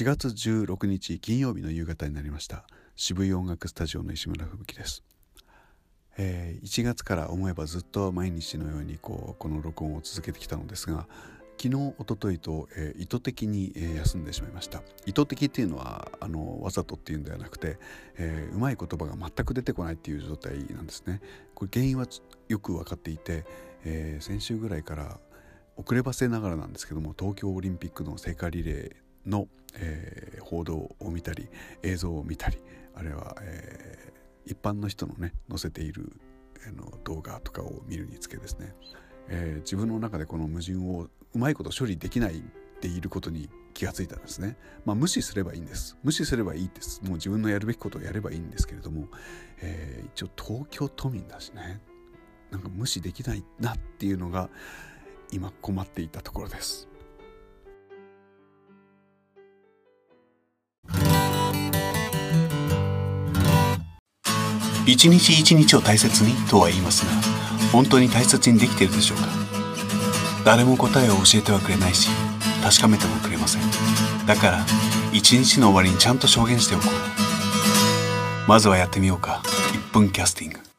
4月16日金曜日の夕方になりました。渋い音楽スタジオの石村吹雪です、えー、1月から思えばずっと毎日のようにこうこの録音を続けてきたのですが昨日一昨日と、えー、意図的に、えー、休んでしまいました。意図的っていうのはあのわざとっていうんではなくて、えー、うまい言葉が全く出てこないっていう状態なんですね。これ原因はよく分かっていて、えー、先週ぐらいから遅ればせながらなんですけども東京オリンピックの聖火リレーの、えー、報道を見たり映像を見たりあるいは、えー、一般の人のね載せているあの動画とかを見るにつけですね、えー、自分の中でこの矛盾をうまいこと処理できないでいることに気がついたんですね。まあ無視すればいいんです。無視すればいいです。もう自分のやるべきことをやればいいんですけれども、えー、一応東京都民だしねなんか無視できないなっていうのが今困っていたところです。一日一日を大切にとは言いますが本当に大切にできているでしょうか？誰も答えを教えてはくれないし確かめてもくれません。だから一日の終わりにちゃんと証言しておこう。まずはやってみようか。1分キャスティング。